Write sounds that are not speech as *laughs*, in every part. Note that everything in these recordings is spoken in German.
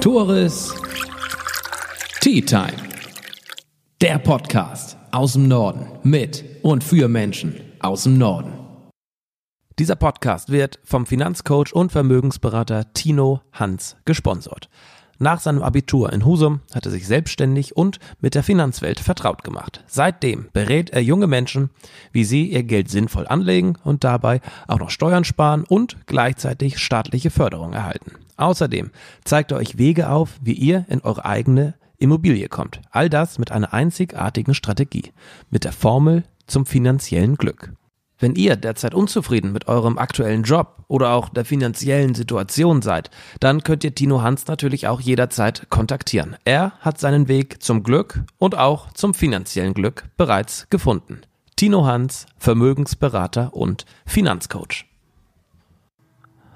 Tores Tea Time. Der Podcast aus dem Norden mit und für Menschen aus dem Norden. Dieser Podcast wird vom Finanzcoach und Vermögensberater Tino Hans gesponsert. Nach seinem Abitur in Husum hat er sich selbstständig und mit der Finanzwelt vertraut gemacht. Seitdem berät er junge Menschen, wie sie ihr Geld sinnvoll anlegen und dabei auch noch Steuern sparen und gleichzeitig staatliche Förderung erhalten. Außerdem zeigt er euch Wege auf, wie ihr in eure eigene Immobilie kommt. All das mit einer einzigartigen Strategie, mit der Formel zum finanziellen Glück. Wenn ihr derzeit unzufrieden mit eurem aktuellen Job oder auch der finanziellen Situation seid, dann könnt ihr Tino Hans natürlich auch jederzeit kontaktieren. Er hat seinen Weg zum Glück und auch zum finanziellen Glück bereits gefunden. Tino Hans, Vermögensberater und Finanzcoach.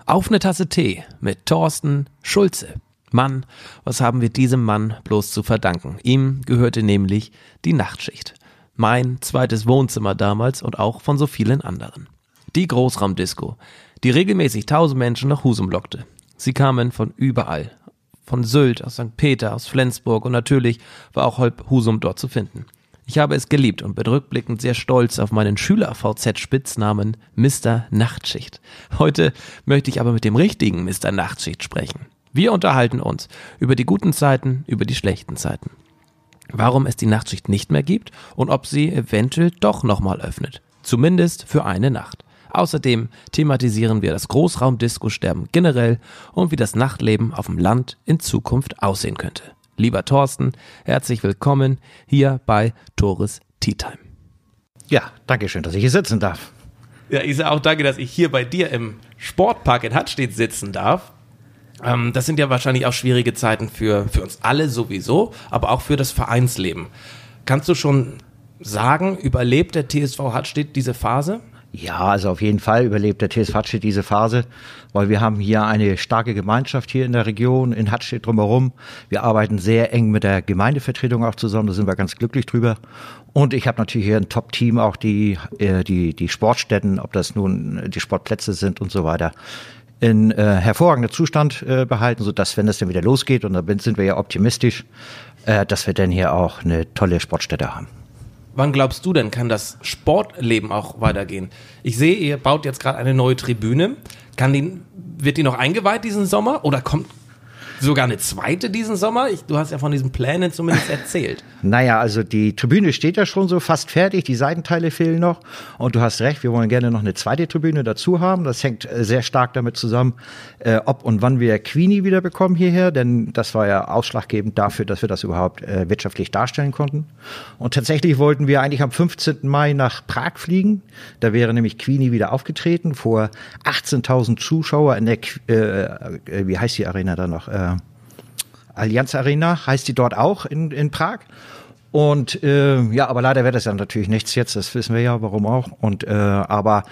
Auf eine Tasse Tee mit Thorsten Schulze. Mann, was haben wir diesem Mann bloß zu verdanken? Ihm gehörte nämlich die Nachtschicht mein zweites Wohnzimmer damals und auch von so vielen anderen. Die Großraumdisco, die regelmäßig tausend Menschen nach Husum lockte. Sie kamen von überall. Von Sylt, aus St. Peter, aus Flensburg und natürlich war auch halb Husum dort zu finden. Ich habe es geliebt und bin rückblickend sehr stolz auf meinen Schüler-VZ-Spitznamen Mr. Nachtschicht. Heute möchte ich aber mit dem richtigen Mr. Nachtschicht sprechen. Wir unterhalten uns über die guten Zeiten, über die schlechten Zeiten warum es die Nachtschicht nicht mehr gibt und ob sie eventuell doch nochmal öffnet. Zumindest für eine Nacht. Außerdem thematisieren wir das Großraumdisco-Sterben generell und wie das Nachtleben auf dem Land in Zukunft aussehen könnte. Lieber Thorsten, herzlich willkommen hier bei Tores Tea Time. Ja, danke schön, dass ich hier sitzen darf. Ja, ich sage auch danke, dass ich hier bei dir im Sportpark in Hattstedt sitzen darf. Ähm, das sind ja wahrscheinlich auch schwierige Zeiten für, für uns alle sowieso, aber auch für das Vereinsleben. Kannst du schon sagen, überlebt der TSV Hattstedt diese Phase? Ja, also auf jeden Fall überlebt der TSV Hattstedt diese Phase, weil wir haben hier eine starke Gemeinschaft hier in der Region, in Hattstedt drumherum. Wir arbeiten sehr eng mit der Gemeindevertretung auch zusammen, da sind wir ganz glücklich drüber. Und ich habe natürlich hier ein Top-Team, auch die, äh, die, die Sportstätten, ob das nun die Sportplätze sind und so weiter in äh, hervorragender Zustand äh, behalten, so dass wenn es dann wieder losgeht und da sind wir ja optimistisch, äh, dass wir dann hier auch eine tolle Sportstätte haben. Wann glaubst du denn, kann das Sportleben auch weitergehen? Ich sehe, ihr baut jetzt gerade eine neue Tribüne. Kann die, wird die noch eingeweiht diesen Sommer oder kommt, sogar eine zweite diesen Sommer? Ich, du hast ja von diesen Plänen zumindest *laughs* erzählt. Naja, also die Tribüne steht ja schon so fast fertig, die Seitenteile fehlen noch. Und du hast recht, wir wollen gerne noch eine zweite Tribüne dazu haben. Das hängt äh, sehr stark damit zusammen, äh, ob und wann wir Queenie wieder bekommen hierher, denn das war ja ausschlaggebend dafür, dass wir das überhaupt äh, wirtschaftlich darstellen konnten. Und tatsächlich wollten wir eigentlich am 15. Mai nach Prag fliegen. Da wäre nämlich Queenie wieder aufgetreten vor 18.000 Zuschauer in der, äh, äh, wie heißt die Arena da noch? Äh, Allianz Arena heißt die dort auch in, in Prag. Und äh, ja, aber leider wird das dann natürlich nichts jetzt, das wissen wir ja, warum auch. Und äh, aber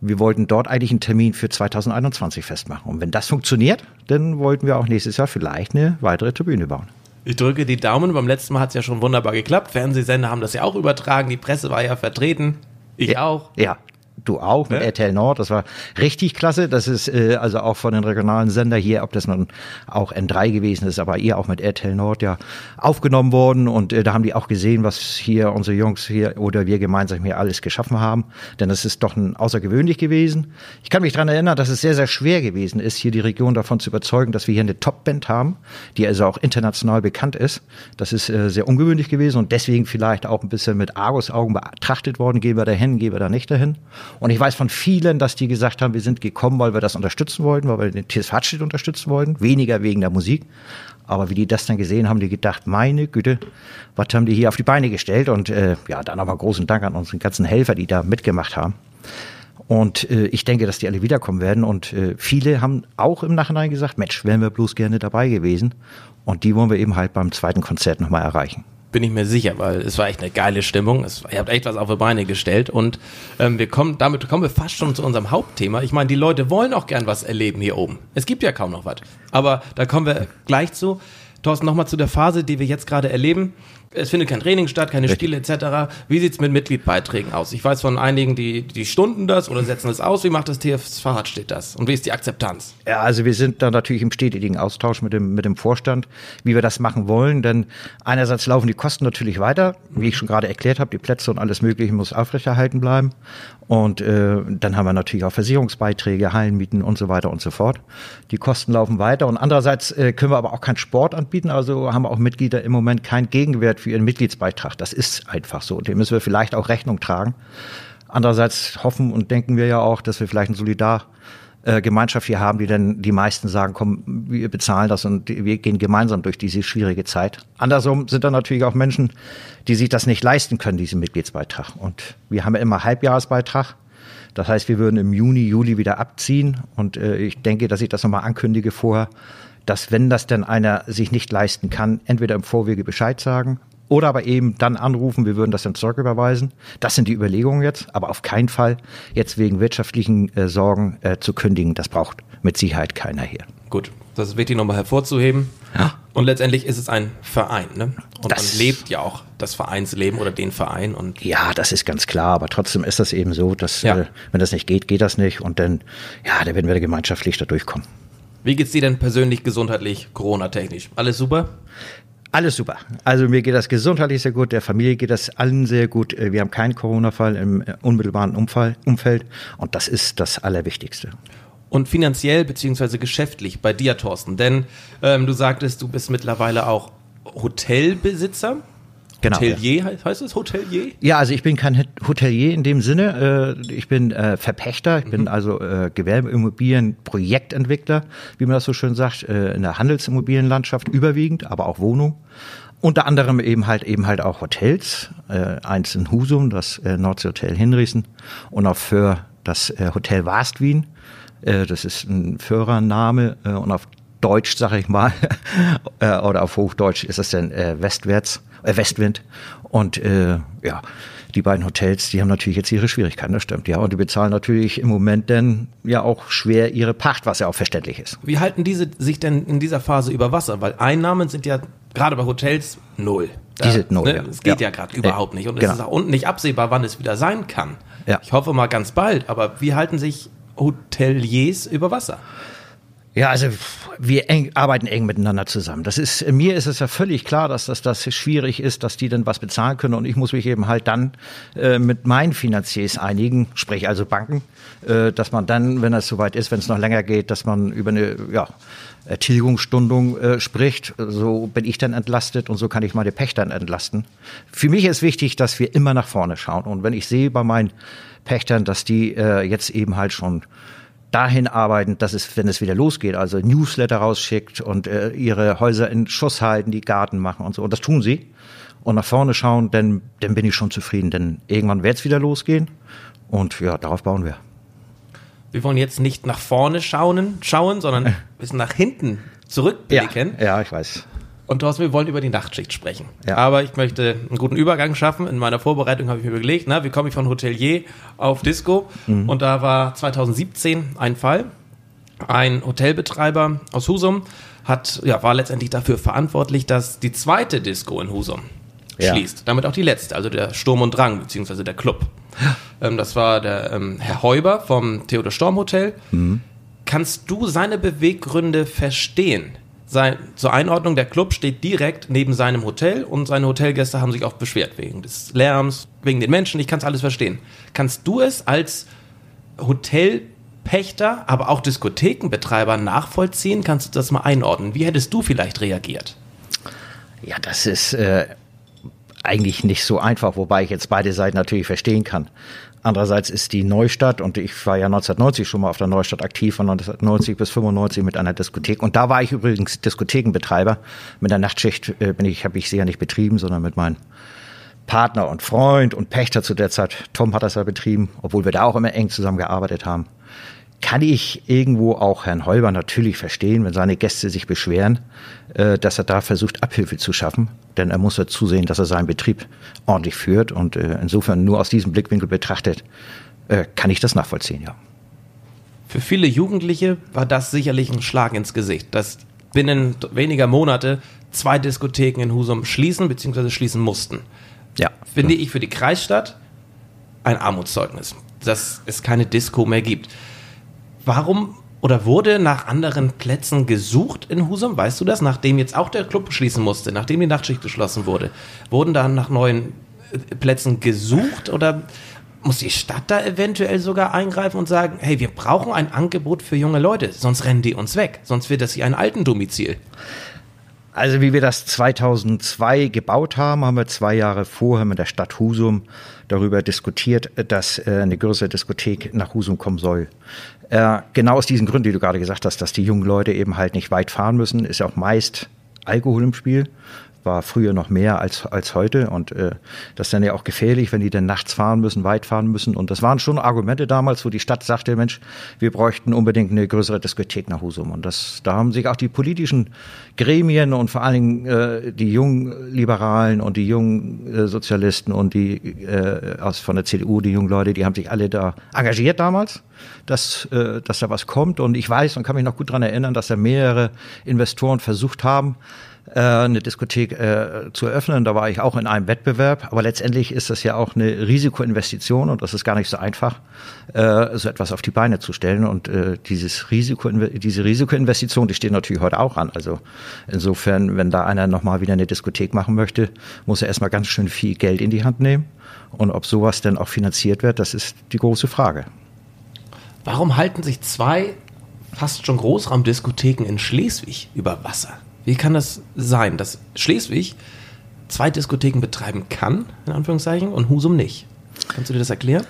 wir wollten dort eigentlich einen Termin für 2021 festmachen. Und wenn das funktioniert, dann wollten wir auch nächstes Jahr vielleicht eine weitere Tribüne bauen. Ich drücke die Daumen. Beim letzten Mal hat es ja schon wunderbar geklappt. Fernsehsender haben das ja auch übertragen. Die Presse war ja vertreten. Ich ja, auch. Ja, du auch mit ja. RTL Nord. Das war richtig klasse. Das ist äh, also auch von den regionalen Sender hier, ob das nun auch N3 gewesen ist, aber ihr auch mit RTL Nord ja aufgenommen worden. Und äh, da haben die auch gesehen, was hier unsere Jungs hier oder wir gemeinsam hier alles geschaffen haben. Denn das ist doch ein außergewöhnlich gewesen. Ich kann mich daran erinnern, dass es sehr, sehr schwer gewesen ist, hier die Region davon zu überzeugen, dass wir hier eine Top-Band haben, die also auch international bekannt ist. Das ist äh, sehr ungewöhnlich gewesen und deswegen vielleicht auch ein bisschen mit Argus-Augen betrachtet worden. Gehen wir dahin, gehen wir da nicht dahin. Und ich weiß von vielen, dass die gesagt haben, wir sind gekommen, weil wir das unterstützen wollten, weil wir den TSV Hartstedt unterstützen wollten, weniger wegen der Musik. Aber wie die das dann gesehen haben, die gedacht, meine Güte, was haben die hier auf die Beine gestellt? Und äh, ja, dann aber großen Dank an unseren ganzen Helfer, die da mitgemacht haben. Und äh, ich denke, dass die alle wiederkommen werden. Und äh, viele haben auch im Nachhinein gesagt, Mensch, wären wir bloß gerne dabei gewesen. Und die wollen wir eben halt beim zweiten Konzert nochmal erreichen bin ich mir sicher, weil es war echt eine geile Stimmung. Es, ihr habt echt was auf die Beine gestellt und ähm, wir kommen, damit kommen wir fast schon zu unserem Hauptthema. Ich meine, die Leute wollen auch gern was erleben hier oben. Es gibt ja kaum noch was. Aber da kommen wir gleich zu. Thorsten, nochmal zu der Phase, die wir jetzt gerade erleben. Es findet kein Training statt, keine Spiele etc. Wie sieht's mit Mitgliedbeiträgen aus? Ich weiß von einigen, die, die stunden das oder setzen das aus. Wie macht das TFV steht das? Und wie ist die Akzeptanz? Ja, also wir sind da natürlich im stetigen Austausch mit dem, mit dem Vorstand, wie wir das machen wollen. Denn einerseits laufen die Kosten natürlich weiter. Wie ich schon gerade erklärt habe, die Plätze und alles Mögliche muss aufrechterhalten bleiben. Und äh, dann haben wir natürlich auch Versicherungsbeiträge, Hallenmieten und so weiter und so fort. Die Kosten laufen weiter. Und andererseits äh, können wir aber auch keinen Sport anbieten. Also haben auch Mitglieder im Moment keinen Gegenwert für ihren Mitgliedsbeitrag. Das ist einfach so. Dem müssen wir vielleicht auch Rechnung tragen. Andererseits hoffen und denken wir ja auch, dass wir vielleicht ein Solidar äh, Gemeinschaft hier haben, die dann die meisten sagen, komm, wir bezahlen das und wir gehen gemeinsam durch diese schwierige Zeit. Andersrum sind da natürlich auch Menschen, die sich das nicht leisten können, diesen Mitgliedsbeitrag. Und wir haben ja immer Halbjahresbeitrag. Das heißt, wir würden im Juni, Juli wieder abziehen. Und äh, ich denke, dass ich das nochmal ankündige vorher, dass wenn das denn einer sich nicht leisten kann, entweder im Vorwege Bescheid sagen oder aber eben dann anrufen, wir würden das dann zurücküberweisen. Das sind die Überlegungen jetzt, aber auf keinen Fall jetzt wegen wirtschaftlichen äh, Sorgen äh, zu kündigen. Das braucht mit Sicherheit keiner hier. Gut, das ist wichtig nochmal hervorzuheben. Ja. Und letztendlich ist es ein Verein, ne? Und das, man lebt ja auch das Vereinsleben oder den Verein und. Ja, das ist ganz klar, aber trotzdem ist das eben so, dass ja. äh, wenn das nicht geht, geht das nicht und dann, ja, da werden wir gemeinschaftlich da durchkommen. Wie geht's dir denn persönlich gesundheitlich, Corona-technisch? Alles super? Alles super. Also mir geht das gesundheitlich sehr gut, der Familie geht das allen sehr gut. Äh, wir haben keinen Corona-Fall im äh, unmittelbaren Umfeld und das ist das Allerwichtigste. Und finanziell beziehungsweise geschäftlich bei dir, Thorsten, denn ähm, du sagtest, du bist mittlerweile auch Hotelbesitzer. Genau, Hotelier ja. heißt es Hotelier? Ja, also ich bin kein Hotelier in dem Sinne. Äh, ich bin äh, Verpächter, ich bin mhm. also äh, Gewerbeimmobilien Projektentwickler, wie man das so schön sagt, in der Handelsimmobilienlandschaft überwiegend, aber auch Wohnung. Unter anderem eben halt eben halt auch Hotels, eins in Husum, das Nordseehotel Hinriesen und auch für das Hotel Wastwien. das ist ein Führername und auf Deutsch, sage ich mal, *laughs* oder auf Hochdeutsch ist es dann Westwärts äh, Westwind. Und äh, ja, die beiden Hotels, die haben natürlich jetzt ihre Schwierigkeiten, das stimmt, ja. Und die bezahlen natürlich im Moment dann ja auch schwer ihre Pacht, was ja auch verständlich ist. Wie halten diese sich denn in dieser Phase über Wasser? Weil Einnahmen sind ja gerade bei Hotels null. Da, die sind null. Ne, ja. Es geht ja, ja gerade überhaupt nicht. Und genau. es ist auch unten nicht absehbar, wann es wieder sein kann. Ja. Ich hoffe mal ganz bald. Aber wie halten sich Hoteliers über Wasser? Ja, also wir eng, arbeiten eng miteinander zusammen. Das ist mir ist es ja völlig klar, dass das, das schwierig ist, dass die dann was bezahlen können und ich muss mich eben halt dann äh, mit meinen Finanziers einigen, sprich also Banken, äh, dass man dann, wenn es soweit ist, wenn es noch länger geht, dass man über eine ja, Tilgungsstundung äh, spricht. So bin ich dann entlastet und so kann ich meine Pächter entlasten. Für mich ist wichtig, dass wir immer nach vorne schauen und wenn ich sehe bei meinen Pächtern, dass die äh, jetzt eben halt schon dahin arbeiten, dass es, wenn es wieder losgeht, also Newsletter rausschickt und äh, ihre Häuser in Schuss halten, die Garten machen und so. Und das tun sie. Und nach vorne schauen, dann, dann bin ich schon zufrieden, denn irgendwann wird es wieder losgehen. Und ja, darauf bauen wir. Wir wollen jetzt nicht nach vorne schauen, schauen sondern ein bisschen nach hinten zurückblicken. Ja, ja ich weiß. Und Thorsten, wir wollen über die Nachtschicht sprechen. Ja. Aber ich möchte einen guten Übergang schaffen. In meiner Vorbereitung habe ich mir überlegt, na, wie komme ich von Hotelier auf Disco? Mhm. Und da war 2017 ein Fall. Ein Hotelbetreiber aus Husum hat, ja, war letztendlich dafür verantwortlich, dass die zweite Disco in Husum ja. schließt. Damit auch die letzte, also der Sturm und Drang, beziehungsweise der Club. Ähm, das war der ähm, Herr Heuber vom Theodor Storm Hotel. Mhm. Kannst du seine Beweggründe verstehen? Sein, zur Einordnung, der Club steht direkt neben seinem Hotel und seine Hotelgäste haben sich auch beschwert wegen des Lärms, wegen den Menschen. Ich kann es alles verstehen. Kannst du es als Hotelpächter, aber auch Diskothekenbetreiber nachvollziehen? Kannst du das mal einordnen? Wie hättest du vielleicht reagiert? Ja, das ist äh, eigentlich nicht so einfach, wobei ich jetzt beide Seiten natürlich verstehen kann. Andererseits ist die Neustadt, und ich war ja 1990 schon mal auf der Neustadt aktiv, von 1990 bis 95 mit einer Diskothek. Und da war ich übrigens Diskothekenbetreiber. Mit der Nachtschicht äh, bin ich, habe ich sie ja nicht betrieben, sondern mit meinem Partner und Freund und Pächter zu der Zeit. Tom hat das ja betrieben, obwohl wir da auch immer eng zusammengearbeitet haben kann ich irgendwo auch Herrn Holber natürlich verstehen, wenn seine Gäste sich beschweren, äh, dass er da versucht, Abhilfe zu schaffen. Denn er muss ja zusehen, dass er seinen Betrieb ordentlich führt. Und äh, insofern nur aus diesem Blickwinkel betrachtet, äh, kann ich das nachvollziehen, ja. Für viele Jugendliche war das sicherlich ein Schlag ins Gesicht, dass binnen weniger Monate zwei Diskotheken in Husum schließen bzw. schließen mussten. Ja. Finde ich für die Kreisstadt ein Armutszeugnis, dass es keine Disco mehr gibt. Warum oder wurde nach anderen Plätzen gesucht in Husum? Weißt du das? Nachdem jetzt auch der Club schließen musste, nachdem die Nachtschicht geschlossen wurde, wurden da nach neuen äh, Plätzen gesucht oder muss die Stadt da eventuell sogar eingreifen und sagen, hey, wir brauchen ein Angebot für junge Leute, sonst rennen die uns weg, sonst wird das hier ein Altendomizil. Also wie wir das 2002 gebaut haben, haben wir zwei Jahre vorher mit der Stadt Husum darüber diskutiert, dass äh, eine größere Diskothek nach Husum kommen soll. Äh, genau aus diesen Gründen, die du gerade gesagt hast, dass die jungen Leute eben halt nicht weit fahren müssen, ist auch meist Alkohol im Spiel war früher noch mehr als, als heute. Und äh, das ist dann ja auch gefährlich, wenn die dann nachts fahren müssen, weit fahren müssen. Und das waren schon Argumente damals, wo die Stadt sagte, Mensch, wir bräuchten unbedingt eine größere Diskothek nach Husum. Und das, da haben sich auch die politischen Gremien und vor allen Dingen äh, die jungen Liberalen und die jungen äh, Sozialisten und die äh, aus von der CDU, die jungen Leute, die haben sich alle da engagiert damals, dass, äh, dass da was kommt. Und ich weiß und kann mich noch gut dran erinnern, dass da mehrere Investoren versucht haben, eine Diskothek äh, zu eröffnen. Da war ich auch in einem Wettbewerb. Aber letztendlich ist das ja auch eine Risikoinvestition und das ist gar nicht so einfach, äh, so etwas auf die Beine zu stellen. Und äh, dieses Risiko, diese Risikoinvestition, die steht natürlich heute auch an. Also insofern, wenn da einer nochmal wieder eine Diskothek machen möchte, muss er erstmal ganz schön viel Geld in die Hand nehmen. Und ob sowas denn auch finanziert wird, das ist die große Frage. Warum halten sich zwei fast schon Großraumdiskotheken in Schleswig über Wasser? Wie kann das sein, dass Schleswig zwei Diskotheken betreiben kann, in Anführungszeichen, und Husum nicht? Kannst du dir das erklären?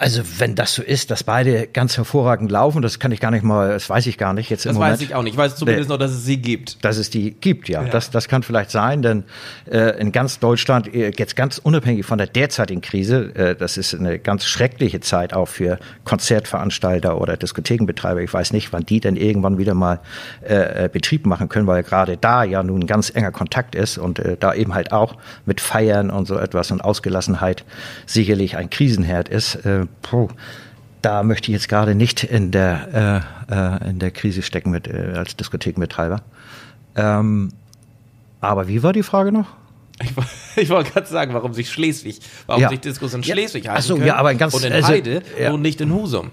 Also wenn das so ist, dass beide ganz hervorragend laufen, das kann ich gar nicht mal, das weiß ich gar nicht jetzt im das Moment. Das weiß ich auch nicht. Ich weiß zumindest nee, noch, dass es sie gibt. Dass es die gibt, ja. ja. Das, das kann vielleicht sein, denn äh, in ganz Deutschland, äh, jetzt ganz unabhängig von der derzeitigen Krise, äh, das ist eine ganz schreckliche Zeit auch für Konzertveranstalter oder Diskothekenbetreiber. Ich weiß nicht, wann die denn irgendwann wieder mal äh, äh Betrieb machen können, weil gerade da ja nun ein ganz enger Kontakt ist und äh, da eben halt auch mit Feiern und so etwas und Ausgelassenheit sicherlich ein Krisenherd ist. Äh, puh, da möchte ich jetzt gerade nicht in der, äh, äh, in der Krise stecken mit, äh, als Diskothekenbetreiber. Ähm, aber wie war die Frage noch? Ich, *laughs* ich wollte gerade sagen, warum sich Schleswig, warum ja. sich Diskos in Schleswig ja. halten Ach so, ja, aber ganz, und in also, Heide ja. und nicht in Husum.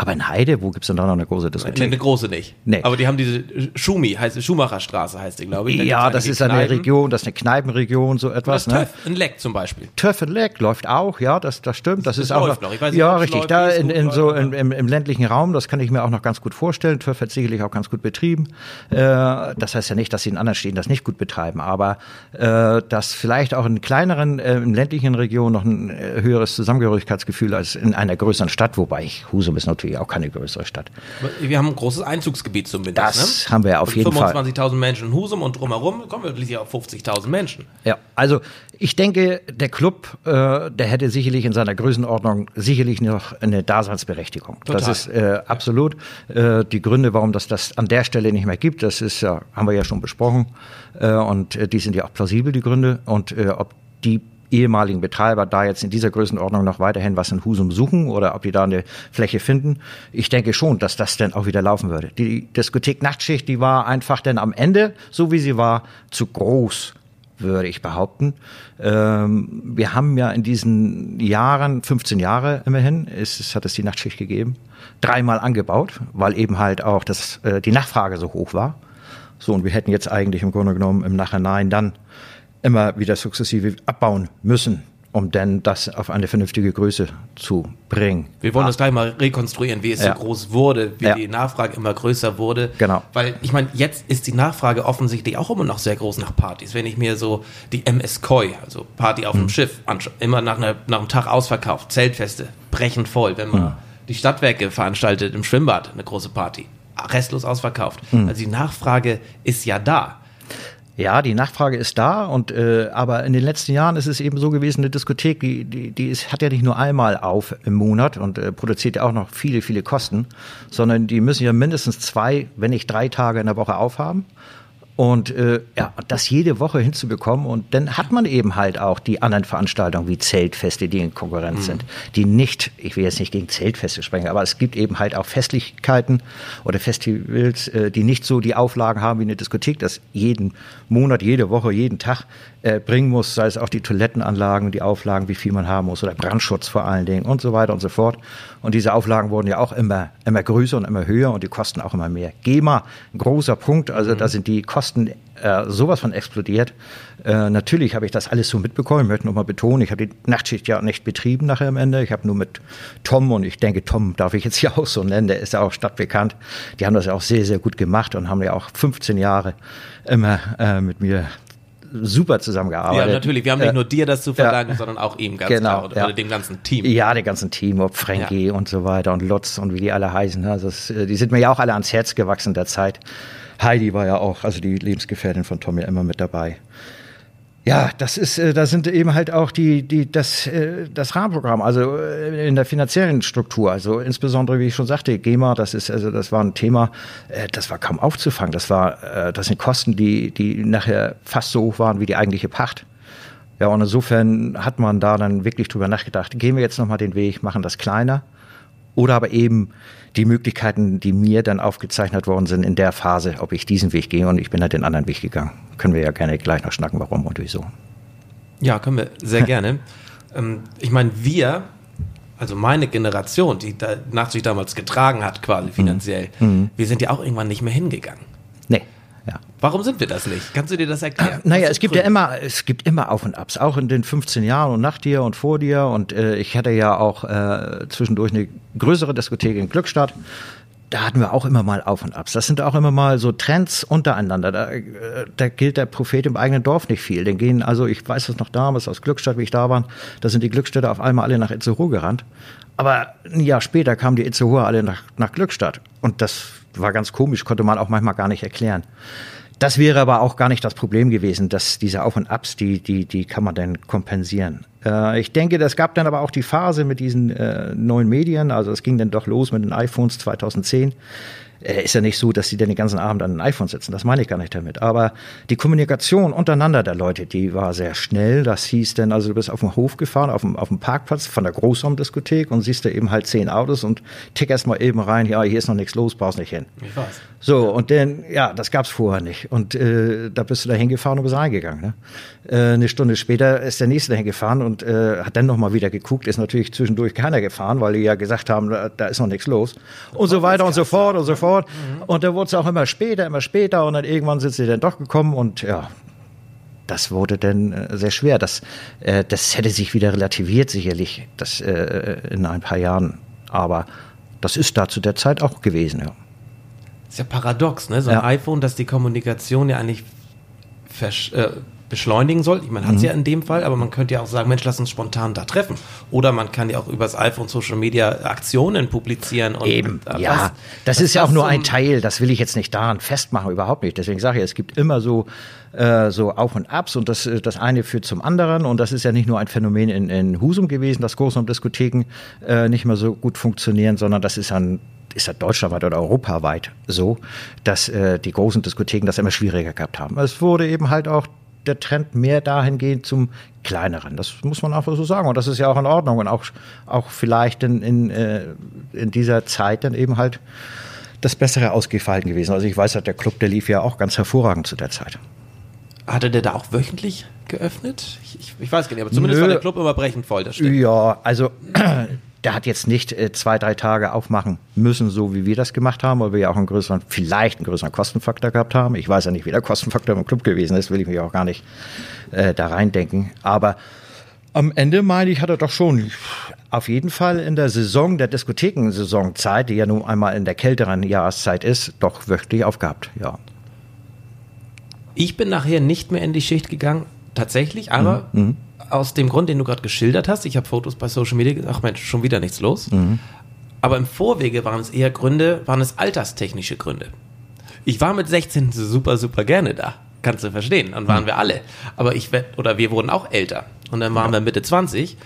Aber in Heide, wo gibt es denn da noch eine große Diskothek? Nee, eine große nicht. Nee. Aber die haben diese Schumi, heißt Schumacherstraße heißt die, glaube ich. Da ja, das ist eine Region, das ist eine Kneipenregion, so etwas. Das ne? Töff, ein Leck zum Beispiel. Töff und Leck läuft auch, ja, das, das stimmt. Das, das ist auch noch, noch. Nicht, ja, richtig. Läuft, da in, in so im, im, im, ländlichen Raum, das kann ich mir auch noch ganz gut vorstellen. Töff wird sicherlich auch ganz gut betrieben. Äh, das heißt ja nicht, dass sie in anderen Städten das nicht gut betreiben, aber äh, dass vielleicht auch in kleineren, äh, in ländlichen Regionen noch ein äh, höheres Zusammengehörigkeitsgefühl als in einer größeren Stadt, wobei ich, Husum ist natürlich auch keine größere Stadt. Wir haben ein großes Einzugsgebiet zumindest. Das ne? haben wir auf jeden 25 Fall. 25.000 Menschen in Husum und drumherum kommen wir auf 50.000 Menschen. Ja, also ich denke, der Club, äh, der hätte sicherlich in seiner Größenordnung sicherlich noch eine Daseinsberechtigung. Total. Das ist äh, absolut äh, die Gründe, warum das das an der Stelle nicht mehr gibt. Das ist ja, haben wir ja schon besprochen äh, und äh, die sind ja auch plausibel die Gründe und äh, ob die ehemaligen Betreiber da jetzt in dieser Größenordnung noch weiterhin was in Husum suchen oder ob die da eine Fläche finden. Ich denke schon, dass das dann auch wieder laufen würde. Die Diskothek Nachtschicht, die war einfach dann am Ende, so wie sie war, zu groß würde ich behaupten. Ähm, wir haben ja in diesen Jahren, 15 Jahre immerhin, ist, es hat es die Nachtschicht gegeben, dreimal angebaut, weil eben halt auch das, äh, die Nachfrage so hoch war. So, und wir hätten jetzt eigentlich im Grunde genommen im Nachhinein dann immer wieder sukzessive abbauen müssen, um dann das auf eine vernünftige Größe zu bringen. Wir wollen das gleich mal rekonstruieren, wie es ja. so groß wurde, wie ja. die Nachfrage immer größer wurde. Genau. Weil ich meine, jetzt ist die Nachfrage offensichtlich auch immer noch sehr groß nach Partys. Wenn ich mir so die MS Koi, also Party auf mhm. dem Schiff, anschaue, immer nach, einer, nach einem Tag ausverkauft, Zeltfeste, brechend voll. Wenn man mhm. die Stadtwerke veranstaltet im Schwimmbad, eine große Party, restlos ausverkauft. Mhm. Also die Nachfrage ist ja da. Ja, die Nachfrage ist da und äh, aber in den letzten Jahren ist es eben so gewesen, eine Diskothek, die, die, die ist, hat ja nicht nur einmal auf im Monat und äh, produziert ja auch noch viele, viele Kosten, sondern die müssen ja mindestens zwei, wenn nicht drei Tage in der Woche aufhaben. Und äh, ja, das jede Woche hinzubekommen. Und dann hat man eben halt auch die anderen Veranstaltungen wie Zeltfeste, die in Konkurrenz mhm. sind, die nicht, ich will jetzt nicht gegen Zeltfeste sprechen, aber es gibt eben halt auch Festlichkeiten oder Festivals, äh, die nicht so die Auflagen haben wie eine Diskothek, das jeden Monat, jede Woche, jeden Tag äh, bringen muss, sei es auch die Toilettenanlagen, die Auflagen, wie viel man haben muss oder Brandschutz vor allen Dingen und so weiter und so fort. Und diese Auflagen wurden ja auch immer, immer größer und immer höher und die kosten auch immer mehr. GEMA, ein großer Punkt, also mhm. da sind die Kosten äh, sowas von explodiert. Äh, natürlich habe ich das alles so mitbekommen. Ich möchte nochmal betonen, ich habe die Nachtschicht ja nicht betrieben nachher am Ende. Ich habe nur mit Tom und ich denke, Tom darf ich jetzt *laughs* hier auch so nennen, der ist ja auch stadtbekannt. Die haben das ja auch sehr, sehr gut gemacht und haben ja auch 15 Jahre immer äh, mit mir super zusammengearbeitet. Ja, natürlich. Wir haben nicht nur dir das zu verdanken, ja, sondern auch ihm ganz genau, klar. Oder, ja. dem ganzen Team. Ja, dem ganzen Team, ob Frankie ja. und so weiter und Lutz und wie die alle heißen. Also es, die sind mir ja auch alle ans Herz gewachsen der Zeit. Heidi war ja auch, also die Lebensgefährtin von Tommy, immer mit dabei. Ja, das ist, äh, da sind eben halt auch die, die, das, äh, das Rahmenprogramm, also äh, in der finanziellen Struktur, also insbesondere, wie ich schon sagte, GEMA, das ist, also das war ein Thema, das war kaum aufzufangen. Das war, das sind Kosten, die, die nachher fast so hoch waren wie die eigentliche Pacht. Ja, und insofern hat man da dann wirklich drüber nachgedacht, gehen wir jetzt nochmal den Weg, machen das kleiner oder aber eben die Möglichkeiten, die mir dann aufgezeichnet worden sind in der Phase, ob ich diesen Weg gehe und ich bin halt den anderen Weg gegangen. Können wir ja gerne gleich noch schnacken, warum und wieso. Ja, können wir sehr gerne. *laughs* ähm, ich meine, wir, also meine Generation, die da, nach sich damals getragen hat, quasi finanziell, mhm. wir sind ja auch irgendwann nicht mehr hingegangen. Warum sind wir das nicht? Kannst du dir das erklären? Naja, es gibt Gründe? ja immer, es gibt immer Auf und Abs, auch in den 15 Jahren und nach dir und vor dir. Und äh, ich hatte ja auch äh, zwischendurch eine größere Diskothek in Glückstadt. Da hatten wir auch immer mal Auf und Abs. Das sind auch immer mal so Trends untereinander. Da, äh, da gilt der Prophet im eigenen Dorf nicht viel. Den gehen, also ich weiß es noch damals aus Glückstadt, wie ich da war, da sind die Glückstädter auf einmal alle nach Itzehoe gerannt. Aber ein Jahr später kamen die Itzehoe alle nach, nach Glückstadt. Und das war ganz komisch, konnte man auch manchmal gar nicht erklären. Das wäre aber auch gar nicht das Problem gewesen, dass diese Auf- und Abs, die, die, die kann man dann kompensieren. Äh, ich denke, es gab dann aber auch die Phase mit diesen äh, neuen Medien, also es ging dann doch los mit den iPhones 2010 äh, ist ja nicht so, dass sie dann den ganzen Abend an ein iPhone sitzen. Das meine ich gar nicht damit. Aber die Kommunikation untereinander der Leute, die war sehr schnell. Das hieß dann, also du bist auf dem Hof gefahren, auf dem, auf dem Parkplatz von der Großraumdiskothek und siehst da eben halt zehn Autos und tick erst mal eben rein, ja, hier ist noch nichts los, brauchst nicht hin. Ich weiß. So, und dann, ja, das gab's vorher nicht. Und äh, da bist du da hingefahren und bist reingegangen. Ne? Eine Stunde später ist der nächste dahin gefahren und äh, hat dann nochmal wieder geguckt. Ist natürlich zwischendurch keiner gefahren, weil die ja gesagt haben, da, da ist noch nichts los. Und so weiter und so fort und so fort. Mhm. Und da wurde es auch immer später, immer später und dann irgendwann sind sie dann doch gekommen und ja, das wurde dann äh, sehr schwer. Das, äh, das hätte sich wieder relativiert, sicherlich, das äh, in ein paar Jahren. Aber das ist da zu der Zeit auch gewesen, ja. Das ist ja paradox, ne? So ein ja. iPhone, das die Kommunikation ja eigentlich äh, beschleunigen soll. Ich meine, hat es mhm. ja in dem Fall, aber man könnte ja auch sagen, Mensch, lass uns spontan da treffen. Oder man kann ja auch übers iPhone Social Media Aktionen publizieren. Und Eben, und, ja. Was, das ist ja auch nur ein Teil, das will ich jetzt nicht daran festmachen, überhaupt nicht. Deswegen sage ich, es gibt immer so, äh, so Auf und Abs und das, das eine führt zum anderen. Und das ist ja nicht nur ein Phänomen in, in Husum gewesen, dass Großraumdiskotheken äh, nicht mehr so gut funktionieren, sondern das ist ein ist ja deutschlandweit oder europaweit so, dass äh, die großen Diskotheken das immer schwieriger gehabt haben. Es wurde eben halt auch der Trend mehr dahingehend zum kleineren. Das muss man einfach so sagen. Und das ist ja auch in Ordnung. Und auch, auch vielleicht in, in, äh, in dieser Zeit dann eben halt das bessere Ausgefallen gewesen. Also ich weiß, der Club, der lief ja auch ganz hervorragend zu der Zeit. Hatte der da auch wöchentlich geöffnet? Ich, ich, ich weiß gar nicht, aber zumindest Nö. war der Club immer brechend voll, das stimmt. Ja, also der hat jetzt nicht äh, zwei, drei Tage aufmachen müssen, so wie wir das gemacht haben, weil wir ja auch einen größeren, vielleicht einen größeren Kostenfaktor gehabt haben. Ich weiß ja nicht, wie der Kostenfaktor im Club gewesen ist, will ich mich auch gar nicht äh, da reindenken. Aber am Ende meine ich, hat er doch schon auf jeden Fall in der Saison, der Diskothekensaisonzeit, die ja nun einmal in der kälteren Jahreszeit ist, doch wirklich aufgehabt, ja. Ich bin nachher nicht mehr in die Schicht gegangen, tatsächlich, aber mhm. Aus dem Grund, den du gerade geschildert hast. Ich habe Fotos bei Social Media gesagt, ach Mensch, schon wieder nichts los. Mhm. Aber im Vorwege waren es eher Gründe, waren es alterstechnische Gründe. Ich war mit 16 super, super gerne da. Kannst du verstehen. Und waren mhm. wir alle. Aber ich, oder wir wurden auch älter. Und dann waren ja. wir Mitte 20.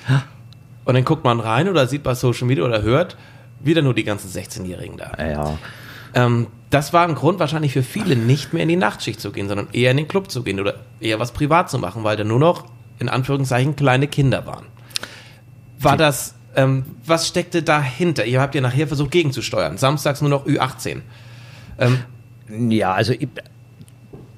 Und dann guckt man rein oder sieht bei Social Media oder hört wieder nur die ganzen 16-Jährigen da. Ja. Ähm, das war ein Grund wahrscheinlich für viele, nicht mehr in die Nachtschicht zu gehen, sondern eher in den Club zu gehen oder eher was privat zu machen, weil da nur noch in Anführungszeichen kleine Kinder waren. War das, ähm, was steckte dahinter? Ihr habt ja nachher versucht gegenzusteuern. Samstags nur noch Ü18. Ähm, ja, also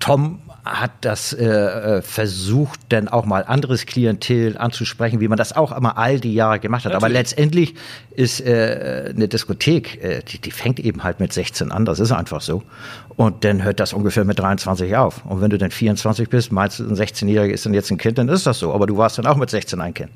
Tom hat das äh, äh, versucht, dann auch mal anderes Klientel anzusprechen, wie man das auch immer all die Jahre gemacht hat. Natürlich. Aber letztendlich ist äh, eine Diskothek, äh, die, die fängt eben halt mit 16 an, das ist einfach so. Und dann hört das ungefähr mit 23 auf. Und wenn du dann 24 bist, meinst du, ein 16-Jähriger ist dann jetzt ein Kind, dann ist das so. Aber du warst dann auch mit 16 ein Kind.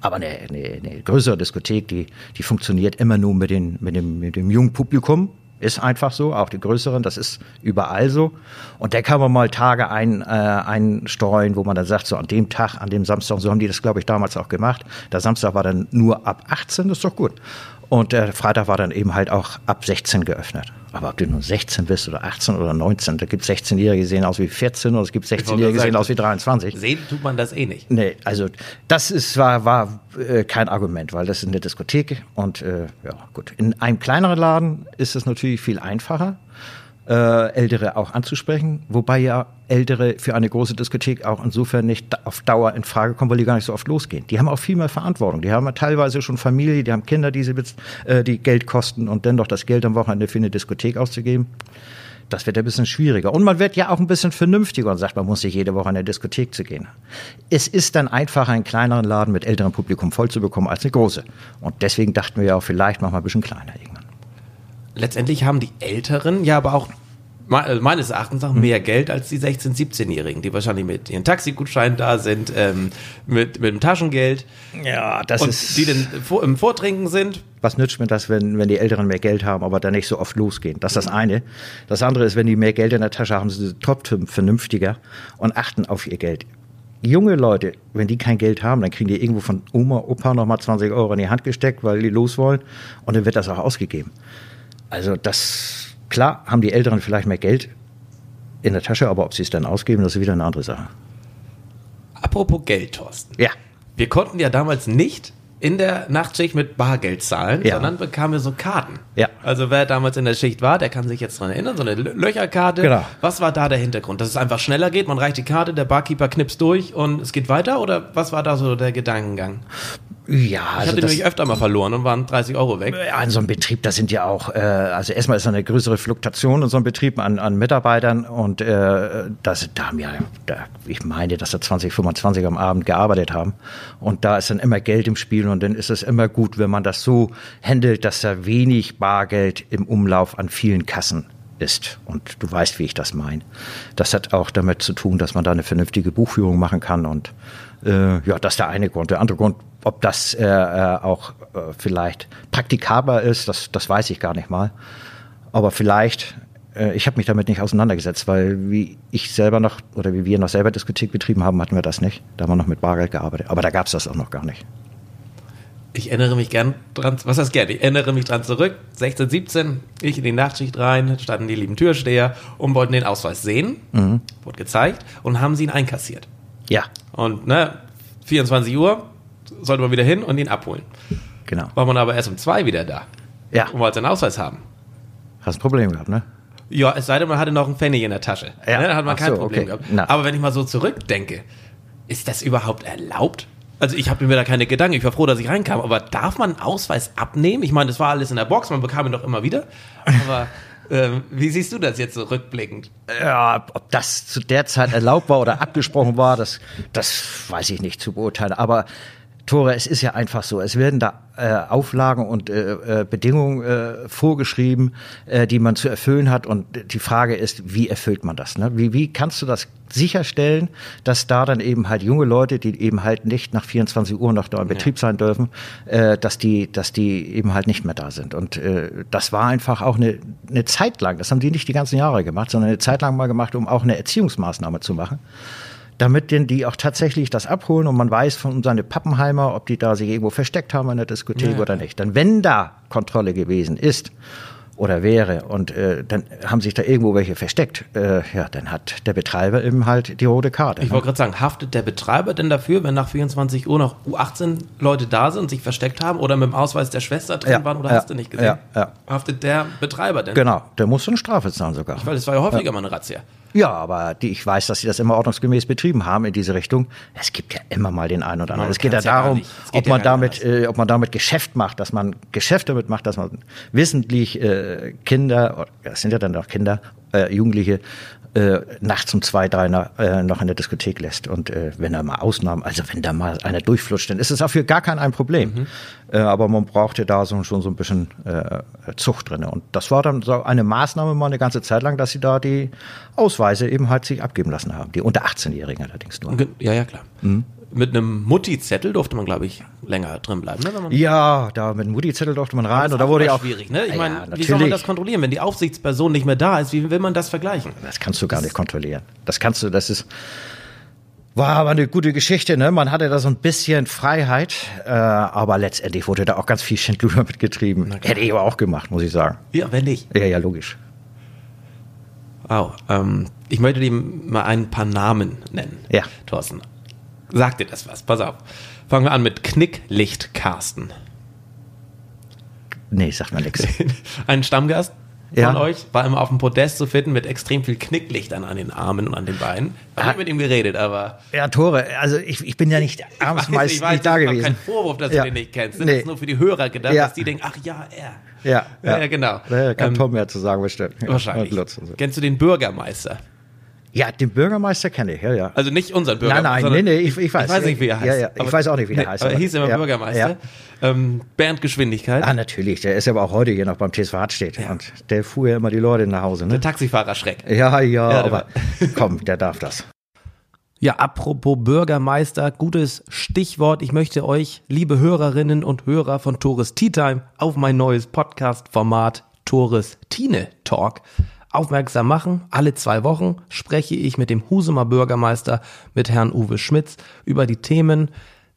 Aber eine, eine, eine größere Diskothek, die, die funktioniert immer nur mit, den, mit, dem, mit dem jungen Publikum ist einfach so, auch die größeren, das ist überall so. Und da kann man mal Tage ein, äh, einstreuen, wo man dann sagt, so an dem Tag, an dem Samstag, so haben die das, glaube ich, damals auch gemacht. Der Samstag war dann nur ab 18, das ist doch gut. Und der Freitag war dann eben halt auch ab 16 geöffnet. Aber ob du nur 16 bist oder 18 oder 19, da gibt es 16-Jährige, die sehen aus wie 14 oder es gibt 16-Jährige, die sehen aus wie 23. Sehen tut man das eh nicht. Nee, also das ist, war, war äh, kein Argument, weil das ist eine Diskothek und äh, ja gut. In einem kleineren Laden ist es natürlich viel einfacher äh, Ältere auch anzusprechen, wobei ja Ältere für eine große Diskothek auch insofern nicht auf Dauer in Frage kommen, weil die gar nicht so oft losgehen. Die haben auch viel mehr Verantwortung. Die haben ja teilweise schon Familie, die haben Kinder, die, sie, äh, die Geld kosten und dennoch das Geld am Wochenende für eine Diskothek auszugeben. Das wird ein bisschen schwieriger. Und man wird ja auch ein bisschen vernünftiger und sagt, man muss nicht jede Woche in eine Diskothek zu gehen. Es ist dann einfacher, einen kleineren Laden mit älterem Publikum voll zu bekommen als eine große. Und deswegen dachten wir ja auch, vielleicht machen wir ein bisschen kleiner letztendlich haben die Älteren ja aber auch äh, meines Erachtens auch mehr Geld als die 16-, 17-Jährigen, die wahrscheinlich mit ihren Taxigutscheinen da sind, ähm, mit, mit dem Taschengeld. Ja, das und ist. Die dann im Vortrinken sind. Was nützt mir das, wenn, wenn die Älteren mehr Geld haben, aber dann nicht so oft losgehen? Das ist das eine. Das andere ist, wenn die mehr Geld in der Tasche haben, sind sie trotzdem vernünftiger und achten auf ihr Geld. Junge Leute, wenn die kein Geld haben, dann kriegen die irgendwo von Oma, Opa nochmal 20 Euro in die Hand gesteckt, weil die los wollen und dann wird das auch ausgegeben. Also das, klar, haben die Älteren vielleicht mehr Geld in der Tasche, aber ob sie es dann ausgeben, das ist wieder eine andere Sache. Apropos Geld, Thorsten. Ja. Wir konnten ja damals nicht in der Nachtschicht mit Bargeld zahlen, ja. sondern bekamen wir so Karten. Ja. Also wer damals in der Schicht war, der kann sich jetzt daran erinnern, so eine Löcherkarte. Genau. Was war da der Hintergrund? Dass es einfach schneller geht, man reicht die Karte, der Barkeeper knipst durch und es geht weiter? Oder was war da so der Gedankengang? Ja, ich also hatte nämlich öfter mal verloren und waren 30 Euro weg. Ja, in so einem Betrieb, das sind ja auch, äh, also erstmal ist da eine größere Fluktuation in so einem Betrieb an, an Mitarbeitern und äh, das, da haben ja, da, ich meine, dass da 20, 25 am Abend gearbeitet haben und da ist dann immer Geld im Spiel und dann ist es immer gut, wenn man das so handelt, dass da wenig Bargeld im Umlauf an vielen Kassen ist. Und du weißt, wie ich das meine. Das hat auch damit zu tun, dass man da eine vernünftige Buchführung machen kann und äh, ja, das ist der eine Grund. Der andere Grund, ob das äh, äh, auch äh, vielleicht praktikabler ist, das, das weiß ich gar nicht mal. Aber vielleicht, äh, ich habe mich damit nicht auseinandergesetzt, weil wie ich selber noch oder wie wir noch selber Diskothek betrieben haben, hatten wir das nicht. Da haben wir noch mit Bargeld gearbeitet. Aber da gab es das auch noch gar nicht. Ich erinnere mich gern dran, was heißt gern? Ich erinnere mich dran zurück. 16, 17, ich in die Nachtschicht rein, standen die lieben Türsteher und wollten den Ausweis sehen. Mhm. Wurde gezeigt und haben sie ihn einkassiert. Ja. Und ne, 24 Uhr sollte man wieder hin und ihn abholen. Genau. War man aber erst um zwei wieder da. Ja. Und wollte seinen Ausweis haben. Hast ein Problem gehabt, ne? Ja, es sei denn, man hatte noch einen Pfennig in der Tasche. Ja. Ne, dann hat man Ach kein so, Problem okay. gehabt. Na. Aber wenn ich mal so zurückdenke, ist das überhaupt erlaubt? Also ich habe mir da keine Gedanken. Ich war froh, dass ich reinkam. Aber darf man einen Ausweis abnehmen? Ich meine, das war alles in der Box. Man bekam ihn doch immer wieder. Aber *laughs* ähm, wie siehst du das jetzt so rückblickend? Ja, ob das zu der Zeit erlaubt war oder abgesprochen war, das, das weiß ich nicht zu beurteilen. Aber Tore, es ist ja einfach so. Es werden da äh, Auflagen und äh, äh, Bedingungen äh, vorgeschrieben, äh, die man zu erfüllen hat. Und die Frage ist, wie erfüllt man das? Ne? Wie, wie kannst du das sicherstellen, dass da dann eben halt junge Leute, die eben halt nicht nach 24 Uhr noch da im Betrieb sein dürfen, äh, dass die, dass die eben halt nicht mehr da sind. Und äh, das war einfach auch eine, eine Zeit lang. Das haben die nicht die ganzen Jahre gemacht, sondern eine Zeit lang mal gemacht, um auch eine Erziehungsmaßnahme zu machen damit denn die auch tatsächlich das abholen und man weiß von seine Pappenheimer, ob die da sich irgendwo versteckt haben in der Diskothek Ja. oder nicht. Dann wenn da Kontrolle gewesen ist oder wäre und äh, dann haben sich da irgendwo welche versteckt, äh, ja, dann hat der Betreiber eben halt die rote Karte. Ich ne? wollte gerade sagen, haftet der Betreiber denn dafür, wenn nach 24 Uhr noch U18 Leute da sind und sich versteckt haben oder mit dem Ausweis der Schwester drin Ja, waren oder ja, hast du nicht gesehen? ja, ja. Haftet der Betreiber denn? Genau, der muss so eine Strafe zahlen sogar. Weil es war ja häufiger mal eine Razzia. Ja, aber die, ich weiß, dass sie das immer ordnungsgemäß betrieben haben in diese Richtung. Es gibt ja immer mal den einen oder anderen. Es geht ja darum, geht ob ja man damit, äh, ob man damit Geschäft macht, dass man Geschäft damit macht, dass man wissentlich äh, Kinder, das sind ja dann auch Kinder, äh, Jugendliche, äh, nachts um zwei, drei na, äh, noch in der Diskothek lässt. Und äh, wenn da mal Ausnahmen, also wenn da mal einer durchflutscht, dann ist es dafür gar kein ein Problem. Mhm. Äh, aber man brauchte da so, schon so ein bisschen äh, Zucht drin. Und das war dann so eine Maßnahme mal eine ganze Zeit lang, dass sie da die Ausweise eben halt sich abgeben lassen haben. Die unter 18-Jährigen allerdings nur. Ja, ja, klar. Mhm. Mit einem Mutti-Zettel durfte man, glaube ich, länger drin bleiben. Ne? Ja, da mit dem Mutti-Zettel durfte man rein. Das Und da wurde ja auch schwierig. Ne? Ich Ja, meine, wie soll man das kontrollieren, wenn die Aufsichtsperson nicht mehr da ist? Wie will man das vergleichen? Das kannst du gar nicht kontrollieren. Das kannst du, das ist, war aber eine gute Geschichte, ne? Man hatte da so ein bisschen Freiheit, äh, aber letztendlich wurde da auch ganz viel Schindluder *laughs* mitgetrieben. Hätte ich aber auch gemacht, muss ich sagen. Ja, wenn nicht. Ja, ja, logisch. Wow. Ähm, ich möchte dir mal ein paar Namen nennen. Ja. Thorsten. Sag dir das was. Pass auf. Fangen wir an mit Knicklicht Carsten. Nee, sagt mir nichts. *laughs* Ein Stammgast von Ja. euch war immer auf dem Podest zu finden mit extrem viel Knicklichtern an den Armen und an den Beinen. Ich Ah. habe mit ihm geredet, aber Ja, Tore, also ich, ich bin ja nicht abends *laughs* ich weiß, meist ich weiß, nicht da gewesen. kein Vorwurf, dass Ja. du den nicht kennst. Das Nee. ist nur für die Hörer gedacht, Ja. dass die denken, ach ja, er. Ja, Ja, ja, genau. Ja, kann Ähm, Tom mehr zu sagen bestimmt. Wahrscheinlich. Kennst du den Bürgermeister? Ja, den Bürgermeister kenne ich, ja, ja. Also nicht unseren Nein, Bürgermeister. nein, sondern- nee, nee, ich, ich weiß. Ich weiß nicht, wie er heißt. Ja, ja, ich Aber- weiß auch nicht, wie der nee, heißt. Aber er hieß immer ja, Bürgermeister. Ja. Ähm, Bernd Geschwindigkeit. Ah, natürlich, der ist ja aber auch heute hier noch beim TSV Hartstedt. Und der fuhr ja immer die Leute nach Hause, Der ne? Taxifahrer Schreck. Ja, ja, Ja, der aber *laughs* komm, der darf das. Ja, apropos Bürgermeister, gutes Stichwort. Ich möchte euch, liebe Hörerinnen und Hörer von Tores Tea Time, auf mein neues Podcast-Format Tores Tine Talk aufmerksam machen. Alle zwei Wochen spreche ich mit dem Husumer Bürgermeister, mit Herrn Uwe Schmitz, über die Themen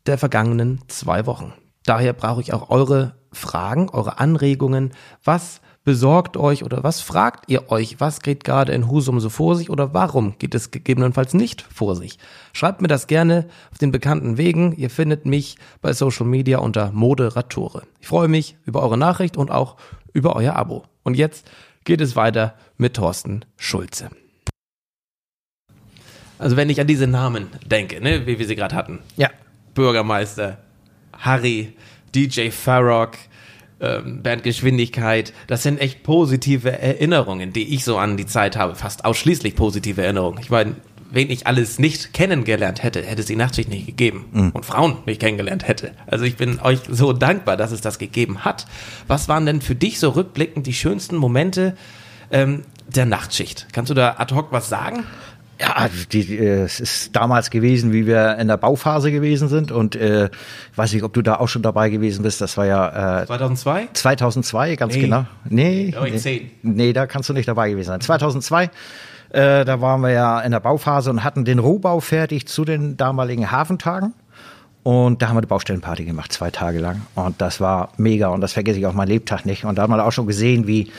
der vergangenen zwei Wochen. Daher brauche ich auch eure Fragen, eure Anregungen. Was besorgt euch oder was fragt ihr euch? Was geht gerade in Husum so vor sich oder warum geht es gegebenenfalls nicht vor sich? Schreibt mir das gerne auf den bekannten Wegen. Ihr findet mich bei Social Media unter Moderatore. Ich freue mich über eure Nachricht und auch über euer Abo. Und jetzt geht es weiter mit Thorsten Schulze. Also wenn ich an diese Namen denke, ne, wie wir sie gerade hatten. Ja. Bürgermeister, Harry, DJ Farrock, ähm, Bernd Geschwindigkeit. Das sind echt positive Erinnerungen, die ich so an die Zeit habe. Fast ausschließlich positive Erinnerungen. Ich meine, wen ich alles nicht kennengelernt hätte, hätte es die Nachtschicht nicht gegeben. Und Frauen nicht kennengelernt hätte. Also ich bin euch so dankbar, dass es das gegeben hat. Was waren denn für dich so rückblickend die schönsten Momente ähm, der Nachtschicht? Kannst du da ad hoc was sagen? Ja, also die, äh, es ist damals gewesen, wie wir in der Bauphase gewesen sind und äh, weiß nicht, ob du da auch schon dabei gewesen bist. Das war ja äh, 2002? 2002, ganz Nee. genau. Nee, nee, nee, da kannst du nicht dabei gewesen sein. 2002, äh, da waren wir ja in der Bauphase und hatten den Rohbau fertig zu den damaligen Hafentagen. Und da haben wir eine Baustellenparty gemacht, zwei Tage lang. Und das war mega und das vergesse ich auch mein Lebtag nicht. Und da hat man auch schon gesehen, wie,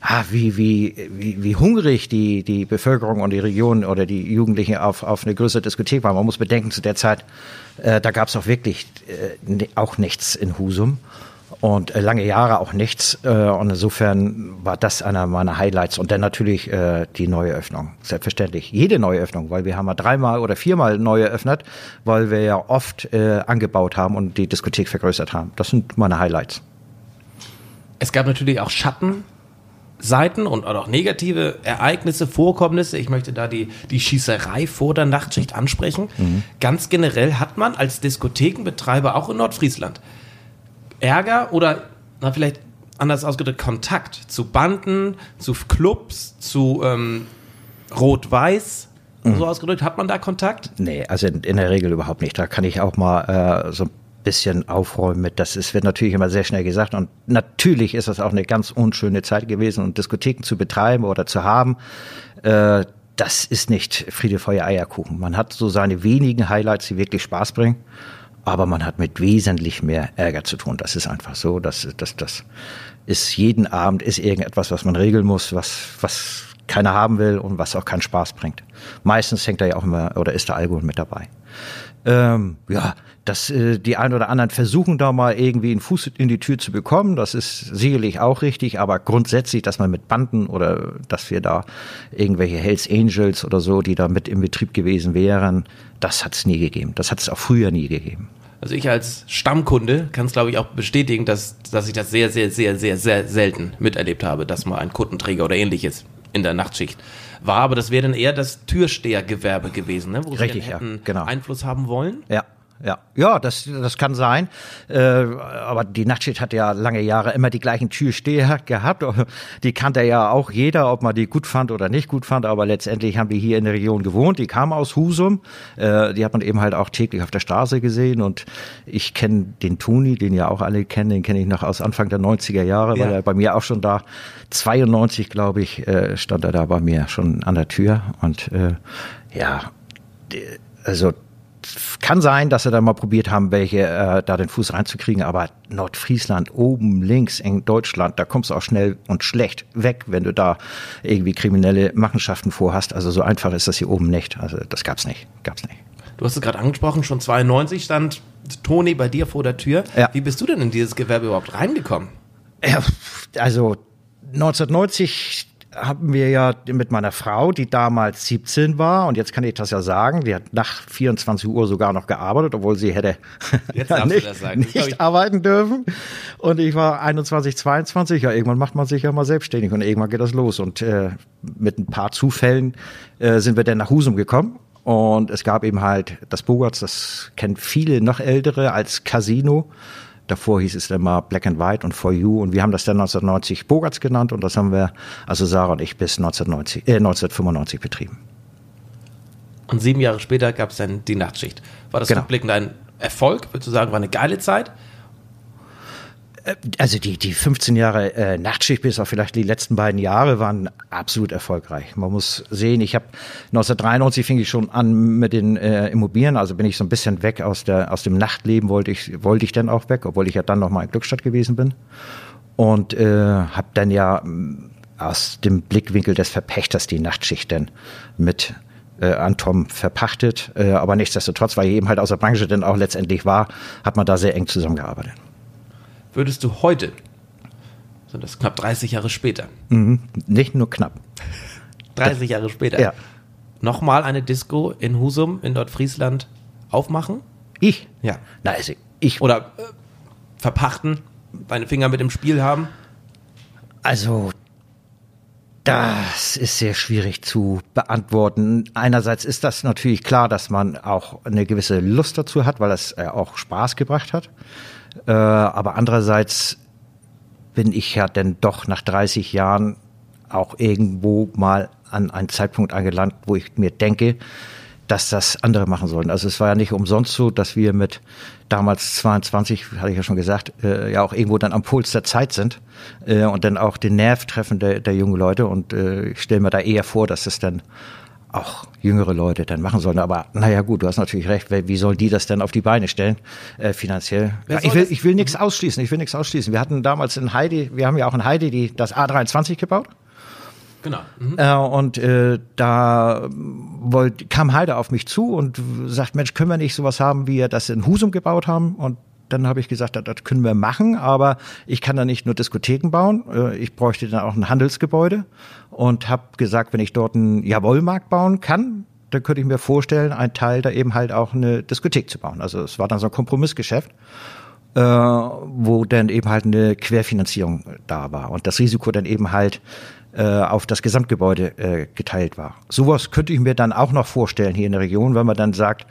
ah, wie, wie, wie, wie hungrig die, die Bevölkerung und die Region oder die Jugendlichen auf, auf eine größere Diskothek waren. Man muss bedenken, zu der Zeit, äh, da gab es auch wirklich äh, ni- auch nichts in Husum und äh, lange Jahre auch nichts. Äh, und insofern war das einer meiner Highlights. Und dann natürlich äh, die neue Öffnung. Selbstverständlich. Jede neue Öffnung, weil wir haben ja dreimal oder viermal neu eröffnet, weil wir ja oft angebaut haben und die Diskothek vergrößert haben. Das sind meine Highlights. Es gab natürlich auch Schattenseiten und auch negative Ereignisse, Vorkommnisse. Ich möchte da die, die Schießerei vor der Nachtschicht ansprechen. Ganz generell hat man als Diskothekenbetreiber auch in Nordfriesland Ärger oder, na vielleicht anders ausgedrückt, Kontakt zu Banden, zu Clubs, zu ähm, Rot-Weiß. So ausgedrückt, hat man da Kontakt? Nee, also in, in der Regel überhaupt nicht. Da kann ich auch mal äh, so ein bisschen aufräumen mit. Das ist, wird natürlich immer sehr schnell gesagt. Und natürlich ist das auch eine ganz unschöne Zeit gewesen. Und Diskotheken zu betreiben oder zu haben, äh, das ist nicht Friede, Feuer, Eierkuchen. Man hat so seine wenigen Highlights, die wirklich Spaß bringen. Aber man hat mit wesentlich mehr Ärger zu tun. Das ist einfach so. Das, das, das ist jeden Abend ist irgendetwas, was man regeln muss, was, was keiner haben will und was auch keinen Spaß bringt. Meistens hängt da ja auch immer oder ist der Alkohol mit dabei. Ähm, ja, dass äh, die einen oder anderen versuchen da mal irgendwie einen Fuß in die Tür zu bekommen, das ist sicherlich auch richtig, aber grundsätzlich, dass man mit Banden oder dass wir da irgendwelche Hells Angels oder so, die da mit im Betrieb gewesen wären, das hat es nie gegeben. Das hat es auch früher nie gegeben. Also ich als Stammkunde kann es, glaube ich, auch bestätigen, dass, dass ich das sehr, sehr, sehr, sehr, sehr selten miterlebt habe, dass mal ein Kundenträger oder ähnliches in der Nachtschicht war. Aber das wäre dann eher das Türstehergewerbe gewesen, ne? wo Richtig, sie hätten ja, genau. Einfluss haben wollen. Ja. Ja, ja, das, das kann sein. Äh, aber die Nachtschicht hat ja lange Jahre immer die gleichen Türsteher gehabt. *laughs* Die kannte ja auch jeder, ob man die gut fand oder nicht gut fand. Aber letztendlich haben die hier in der Region gewohnt. Die kamen aus Husum. Äh, die hat man eben halt auch täglich auf der Straße gesehen. Und ich kenne den Tuni, den ja auch alle kennen. Den kenne ich noch aus Anfang der 90er Jahre, ja. weil er bei mir auch schon da 92, glaube ich, äh, stand er da bei mir schon an der Tür. Und äh, ja, also kann sein, dass sie da mal probiert haben, welche äh, da den Fuß reinzukriegen, aber Nordfriesland, oben links in Deutschland, da kommst du auch schnell und schlecht weg, wenn du da irgendwie kriminelle Machenschaften vorhast. Also so einfach ist das hier oben nicht. Also das gab's nicht, gab's nicht. Du hast es gerade angesprochen, schon 92 stand Toni bei dir vor der Tür. Ja. Wie bist du denn in dieses Gewerbe überhaupt reingekommen? Ja, also 1990 haben wir ja mit meiner Frau, die damals 17 war, und jetzt kann ich das ja sagen, die hat nach 24 Uhr sogar noch gearbeitet, obwohl sie hätte *laughs* nicht, nicht arbeiten dürfen. Und ich war 21, 22, ja, irgendwann macht man sich ja mal selbstständig und irgendwann geht das los. Und äh, mit ein paar Zufällen äh, sind wir dann nach Husum gekommen. Und es gab eben halt das Bogarts, das kennen viele noch ältere als Casino. Davor hieß es dann mal Black and White und For You und wir haben das dann 1990 Bogarts genannt und das haben wir, also Sarah und ich, bis 1990, äh, 1995 betrieben. Und sieben Jahre später gab es dann die Nachtschicht. War das genau. rückblickend ein Erfolg? Würdest du sagen, war eine geile Zeit? Äh, also die, die 15 Jahre äh, Nachtschicht bis auf vielleicht die letzten beiden Jahre waren absolut erfolgreich. Man muss sehen, ich habe 1993 fing ich schon an mit den äh, Immobilien, also bin ich so ein bisschen weg aus der aus dem Nachtleben wollte ich wollte ich dann auch weg, obwohl ich ja dann noch mal in Glückstadt gewesen bin. Und äh, habe dann ja mm, aus dem Blickwinkel des Verpächters die Nachtschicht dann mit äh, an Tom verpachtet, äh, aber nichtsdestotrotz, weil ich eben halt aus der Branche dann auch letztendlich war, hat man da sehr eng zusammengearbeitet würdest du heute, sind das knapp 30 Jahre später, mhm. nicht nur knapp, *laughs* 30 Jahre später, ja. nochmal eine Disco in Husum in Nordfriesland aufmachen? Ich? Ja. Na, also ich. Oder äh, verpachten, deine Finger mit im Spiel haben? Also, das ist sehr schwierig zu beantworten. Einerseits ist das natürlich klar, dass man auch eine gewisse Lust dazu hat, weil das äh, auch Spaß gebracht hat. Äh, aber andererseits bin ich ja dann doch nach 30 Jahren auch irgendwo mal an einen Zeitpunkt angelangt, wo ich mir denke, dass das andere machen sollen. Also es war ja nicht umsonst so, dass wir mit damals 22, hatte ich ja schon gesagt, äh, ja auch irgendwo dann am Puls der Zeit sind äh, und dann auch den Nerv treffen der, der jungen Leute. Und äh, ich stelle mir da eher vor, dass es dann auch jüngere Leute dann machen sollen. Aber naja gut, du hast natürlich recht, wie sollen die das denn auf die Beine stellen, äh, finanziell? Ja, ich will, ich will nichts ausschließen, ich will nichts ausschließen. Wir hatten damals in Heidi, wir haben ja auch in Heidi die, das A23 gebaut. Genau. Mhm. Äh, und äh, da wollt, kam Heide auf mich zu und sagt, Mensch, können wir nicht sowas haben, wie wir das in Husum gebaut haben? Und dann habe ich gesagt, das, können wir machen, aber ich kann da nicht nur Diskotheken bauen, äh, ich bräuchte dann auch ein Handelsgebäude und habe gesagt, wenn ich dort einen Jawollmarkt bauen kann, dann könnte ich mir vorstellen, ein Teil da eben halt auch eine Diskothek zu bauen. Also es war dann so ein Kompromissgeschäft, äh, wo dann eben halt eine Querfinanzierung da war und das Risiko dann eben halt auf das Gesamtgebäude äh, geteilt war. Sowas könnte ich mir dann auch noch vorstellen hier in der Region, wenn man dann sagt,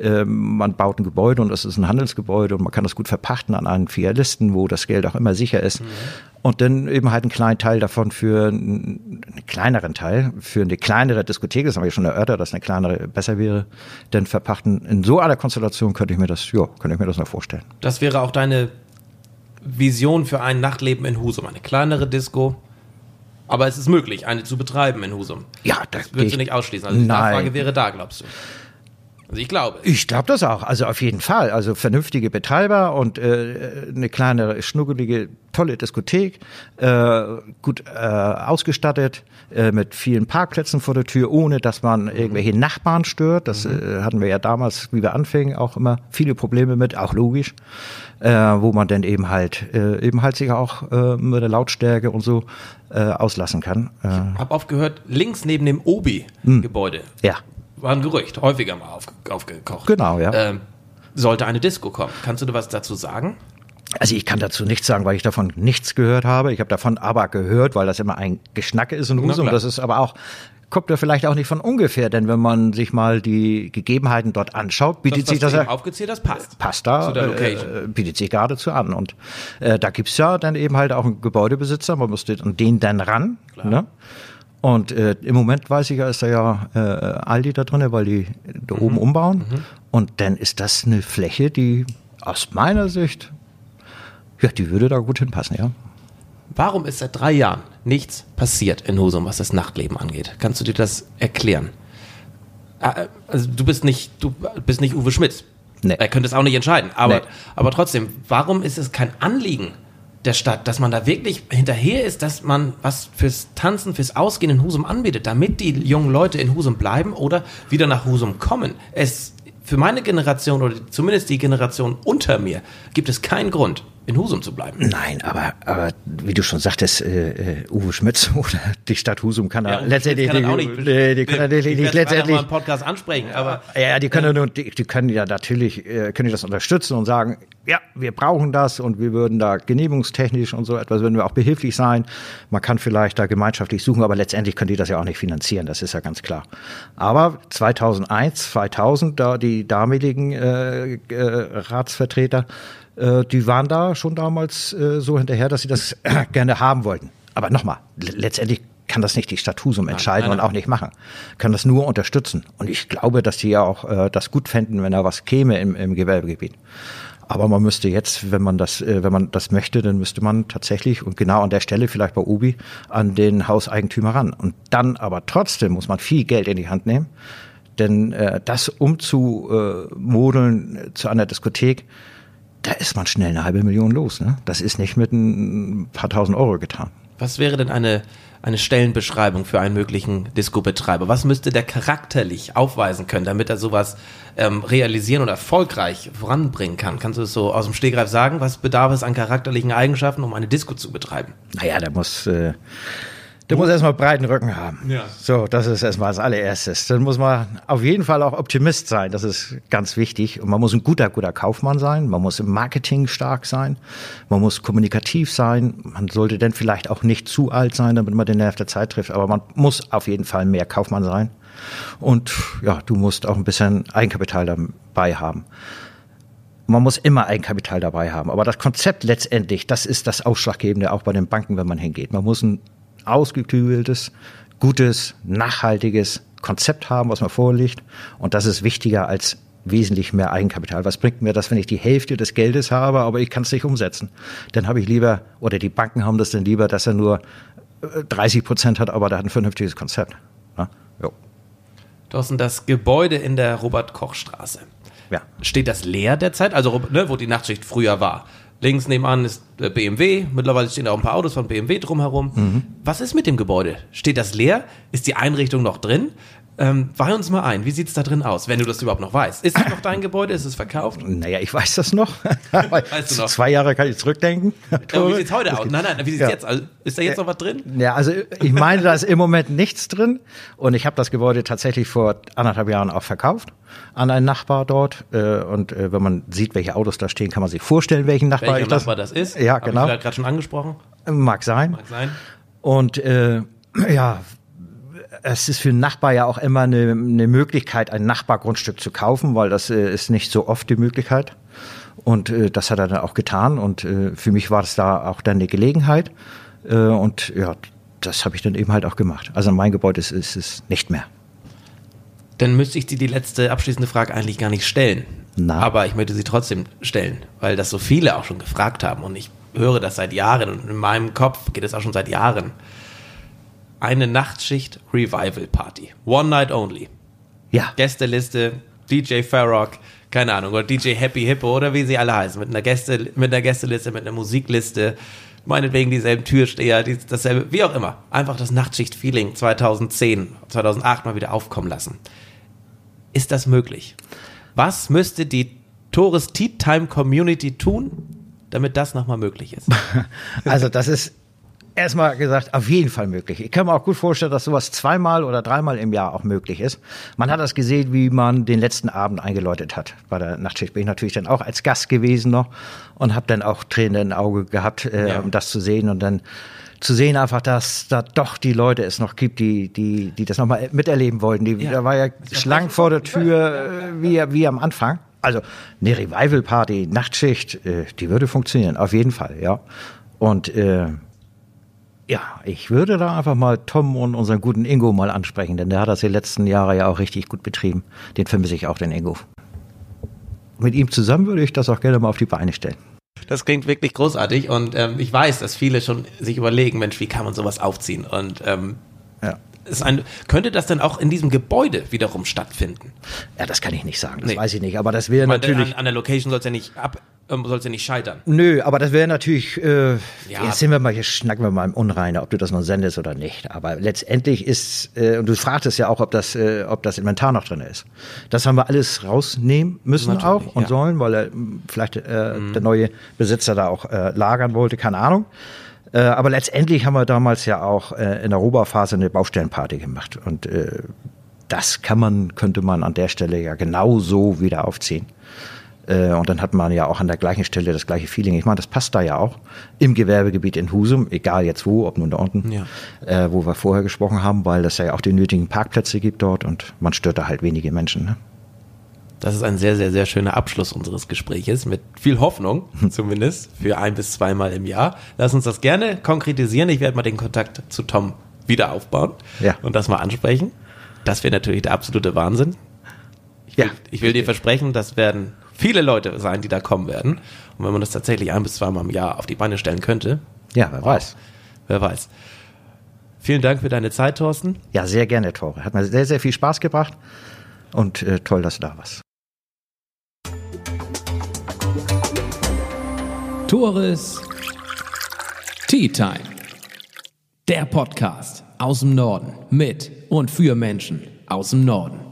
äh, man baut ein Gebäude und es ist ein Handelsgebäude und man kann das gut verpachten an einen Filialisten, wo das Geld auch immer sicher ist. Mhm. Und dann eben halt einen kleinen Teil davon für einen, einen kleineren Teil, für eine kleinere Diskothek, das haben wir schon erörtert, dass eine kleinere besser wäre, denn verpachten. In so einer Konstellation könnte ich mir das, ja, könnte ich mir das noch vorstellen. Das wäre auch deine Vision für ein Nachtleben in Husum, eine kleinere Disco, aber es ist möglich, eine zu betreiben in Husum. Ja, das, das würdest du nicht ausschließen. Also die nein. Nachfrage wäre da, glaubst du? Also ich glaube. Ich glaube das auch. Also auf jeden Fall. Also vernünftige Betreiber und äh, eine kleine, schnuggelige, tolle Diskothek, äh, gut äh, ausgestattet, äh, mit vielen Parkplätzen vor der Tür, ohne dass man mhm. irgendwelche Nachbarn stört. Das äh, hatten wir ja damals, wie wir anfingen, auch immer viele Probleme mit, auch logisch. Äh, wo man dann eben halt äh, eben halt sich auch äh, mit der Lautstärke und so äh, auslassen kann. Äh, ich habe aufgehört, links neben dem Obi-Gebäude. Hm. Ja war ein Gerücht, häufiger mal auf, aufgekocht. Genau, ja. Ähm, sollte eine Disco kommen. Kannst du da was dazu sagen? Also ich kann dazu nichts sagen, weil ich davon nichts gehört habe. Ich habe davon aber gehört, weil das immer ein Geschnacke ist in Husum. Das ist aber auch kommt ja vielleicht auch nicht von ungefähr, denn wenn man sich mal die Gegebenheiten dort anschaut, bietet das, sich das ja aufgezählt, das passt. Passt da, äh, bietet sich geradezu an und äh, da gibt's ja dann eben halt auch einen Gebäudebesitzer, man muss den, den dann ran. Klar. Ne? Und äh, im Moment weiß ich ja, ist da ja äh, Aldi da drin, weil die da mhm. oben umbauen. Mhm. Und dann ist das eine Fläche, die aus meiner Sicht, ja, die würde da gut hinpassen, ja. Warum ist seit drei Jahren nichts passiert in Husum, was das Nachtleben angeht? Kannst du dir das erklären? Ah, äh, also du bist nicht, du bist nicht Uwe Schmitz. Nee. Er könnte es auch nicht entscheiden. Aber, nee. aber trotzdem, warum ist es kein Anliegen der Stadt, dass man da wirklich hinterher ist, dass man was fürs Tanzen, fürs Ausgehen in Husum anbietet, damit die jungen Leute in Husum bleiben oder wieder nach Husum kommen. Es für meine Generation oder zumindest die Generation unter mir gibt es keinen Grund, in Husum zu bleiben. Nein, aber, aber wie du schon sagtest, äh, äh, Uwe Schmitz *laughs* oder die Stadt Husum kann ja, letztendlich kann auch nicht, die, die können die, die, letztendlich einen Podcast ansprechen, aber ja, die können nur, die, die können ja natürlich äh, können die das unterstützen und sagen, ja, wir brauchen das und wir würden da genehmigungstechnisch und so etwas würden wir auch behilflich sein. Man kann vielleicht da gemeinschaftlich suchen, aber letztendlich können die das ja auch nicht finanzieren, das ist ja ganz klar. Aber 2001, 2000, da die damaligen äh, äh, Ratsvertreter äh, die waren da schon damals äh, so hinterher, dass sie das *clears throat* gerne haben wollten. Aber nochmal, letztendlich kann das nicht die Stadt Husum entscheiden nein, nein, nein. und auch nicht machen. Kann das nur unterstützen. Und ich glaube, dass die ja auch äh, das gut fänden, wenn da was käme im, im Gewerbegebiet. Aber man müsste jetzt, wenn man das, äh, wenn man das möchte, dann müsste man tatsächlich und genau an der Stelle vielleicht bei Ubi an den Hauseigentümer ran. Und dann aber trotzdem muss man viel Geld in die Hand nehmen, denn äh, das umzumodeln zu einer Diskothek, da ist man schnell eine halbe Million los. Ne? Das ist nicht mit ein paar tausend Euro getan. Was wäre denn eine, eine Stellenbeschreibung für einen möglichen Disco-Betreiber? Was müsste der charakterlich aufweisen können, damit er sowas ähm, realisieren und erfolgreich voranbringen kann? Kannst du es so aus dem Stegreif sagen? Was bedarf es an charakterlichen Eigenschaften, um eine Disco zu betreiben? Naja, der muss... Äh Du musst erstmal breiten Rücken haben. Ja. So, das ist erstmal das allererstes. Dann muss man auf jeden Fall auch Optimist sein. Das ist ganz wichtig. Und man muss ein guter, guter Kaufmann sein. Man muss im Marketing stark sein. Man muss kommunikativ sein. Man sollte dann vielleicht auch nicht zu alt sein, damit man den Nerv der Zeit trifft. Aber man muss auf jeden Fall mehr Kaufmann sein. Und ja, du musst auch ein bisschen Eigenkapital dabei haben. Man muss immer Eigenkapital dabei haben. Aber das Konzept letztendlich, das ist das Ausschlaggebende auch bei den Banken, wenn man hingeht. Man muss ein ausgeklügeltes, gutes, nachhaltiges Konzept haben, was mir vorliegt. Und das ist wichtiger als wesentlich mehr Eigenkapital. Was bringt mir das, wenn ich die Hälfte des Geldes habe, aber ich kann es nicht umsetzen? Dann habe ich lieber, oder die Banken haben das dann lieber, dass er nur 30 äh, Prozent hat, aber der hat ein vernünftiges Konzept. Ja? Jo. Thorsten, das Gebäude in der Robert-Koch-Straße. Ja. Steht das leer derzeit? Also, ne, wo die Nachtschicht früher war. Links nebenan ist BMW. Mittlerweile stehen auch ein paar Autos von BMW drumherum. Mhm. Was ist mit dem Gebäude? Steht das leer? Ist die Einrichtung noch drin? Ähm, weih uns mal ein, wie sieht es da drin aus, wenn du das überhaupt noch weißt? Ist es noch dein Gebäude? Ist es verkauft? Naja, ich weiß das noch. *laughs* weißt du noch? Zwei Jahre kann ich zurückdenken. Aber wie sieht es heute aus? Nein, nein, wie sieht es ja. jetzt aus? Ist da jetzt noch was drin? Ja, also ich meine, da ist im Moment nichts drin. Und ich habe das Gebäude tatsächlich vor anderthalb Jahren auch verkauft an einen Nachbar dort. Äh, und äh, wenn man sieht, welche Autos da stehen, kann man sich vorstellen, welchen Nachbar Welcher ich das. Nachbar das ist? Ja, genau. Habe ich gerade schon angesprochen. Mag sein. Mag sein. Und äh, *clears throat* ja, es ist für einen Nachbar ja auch immer eine, eine Möglichkeit, ein Nachbargrundstück zu kaufen, weil das äh, ist nicht so oft die Möglichkeit. Und äh, das hat er dann auch getan. Und äh, für mich war das da auch dann eine Gelegenheit. Äh, und ja, das habe ich dann eben halt auch gemacht. Also mein Gebäude ist, ist es nicht mehr. Dann müsste ich dir die letzte abschließende Frage eigentlich gar nicht stellen. Na? Aber ich möchte sie trotzdem stellen, weil das so viele auch schon gefragt haben. Und ich höre das seit Jahren und in meinem Kopf geht es auch schon seit Jahren eine Nachtschicht Revival Party. One Night Only. Ja. Gästeliste DJ Farrock, keine Ahnung, oder DJ Happy Hippo oder wie sie alle heißen, mit einer Gäste, mit einer Gästeliste, mit einer Musikliste, meinetwegen dieselben Türsteher, die, dasselbe, wie auch immer. Einfach das Nachtschicht-Feeling 2010, 2008 mal wieder aufkommen lassen. Ist das möglich? Was müsste die Tores Tea Time Community tun, damit das nochmal möglich ist? *laughs* Also das ist erstmal gesagt, auf jeden Fall möglich. Ich kann mir auch gut vorstellen, dass sowas zweimal oder dreimal im Jahr auch möglich ist. Man hat das gesehen, wie man den letzten Abend eingeläutet hat. Bei der Nachtschicht bin ich natürlich dann auch als Gast gewesen noch und habe dann auch Tränen im Auge gehabt, äh, ja. um das zu sehen und dann zu sehen einfach, dass da doch die Leute es noch gibt, die, die, die das nochmal miterleben wollten. Die, ja. Da war ja Schlangen vor der Tür, äh, wie, wie am Anfang. Also eine Revival-Party, Nachtschicht, äh, die würde funktionieren, auf jeden Fall, ja. Und äh, ja, ich würde da einfach mal Tom und unseren guten Ingo mal ansprechen, denn der hat das die letzten Jahre ja auch richtig gut betrieben. Den vermisse ich auch, den Ingo. Mit ihm zusammen würde ich das auch gerne mal auf die Beine stellen. Das klingt wirklich großartig und ähm, ich weiß, dass viele schon sich überlegen, Mensch, wie kann man sowas aufziehen? Und ähm, ja. ein, könnte das denn auch in diesem Gebäude wiederum stattfinden? Ja, das kann ich nicht sagen, das nee. weiß ich nicht. Aber das wäre natürlich. An, an, der Location soll es ja nicht ab, soll es ja nicht scheitern. Nö, aber das wäre natürlich, äh, ja. jetzt sind wir mal, jetzt schnacken wir mal im Unreine, ob du das noch sendest oder nicht. Aber letztendlich ist, äh, und du fragtest ja auch, ob das, äh, ob das Inventar noch drin ist. Das haben wir alles rausnehmen müssen natürlich, auch und ja. sollen, weil er vielleicht äh, mhm. der neue Besitzer da auch äh, lagern wollte, keine Ahnung. Äh, aber letztendlich haben wir damals ja auch äh, in der Rohbauphase eine Baustellenparty gemacht. Und äh, das kann man, könnte man an der Stelle ja genauso wieder aufziehen. Äh, und dann hat man ja auch an der gleichen Stelle das gleiche Feeling. Ich meine, das passt da ja auch im Gewerbegebiet in Husum, egal jetzt wo, ob nun da unten, ja. äh, wo wir vorher gesprochen haben, weil das ja auch die nötigen Parkplätze gibt dort und man stört da halt wenige Menschen. Ne? Das ist ein sehr, sehr, sehr schöner Abschluss unseres Gespräches mit viel Hoffnung, zumindest für ein bis zweimal im Jahr. Lass uns das gerne konkretisieren. Ich werde mal den Kontakt zu Tom wieder aufbauen ja. und das mal ansprechen. Das wäre natürlich der absolute Wahnsinn. Ich will, ja. ich will dir versprechen, das werden viele Leute sein, die da kommen werden. Und wenn man das tatsächlich ein bis zweimal im Jahr auf die Beine stellen könnte. Ja, wer wow, weiß. Wer weiß. Vielen Dank für deine Zeit, Thorsten. Ja, sehr gerne, Tore. Hat mir sehr, sehr viel Spaß gebracht. Und äh, toll, dass du da warst. Tores Tea Time. Der Podcast aus dem Norden mit und für Menschen aus dem Norden.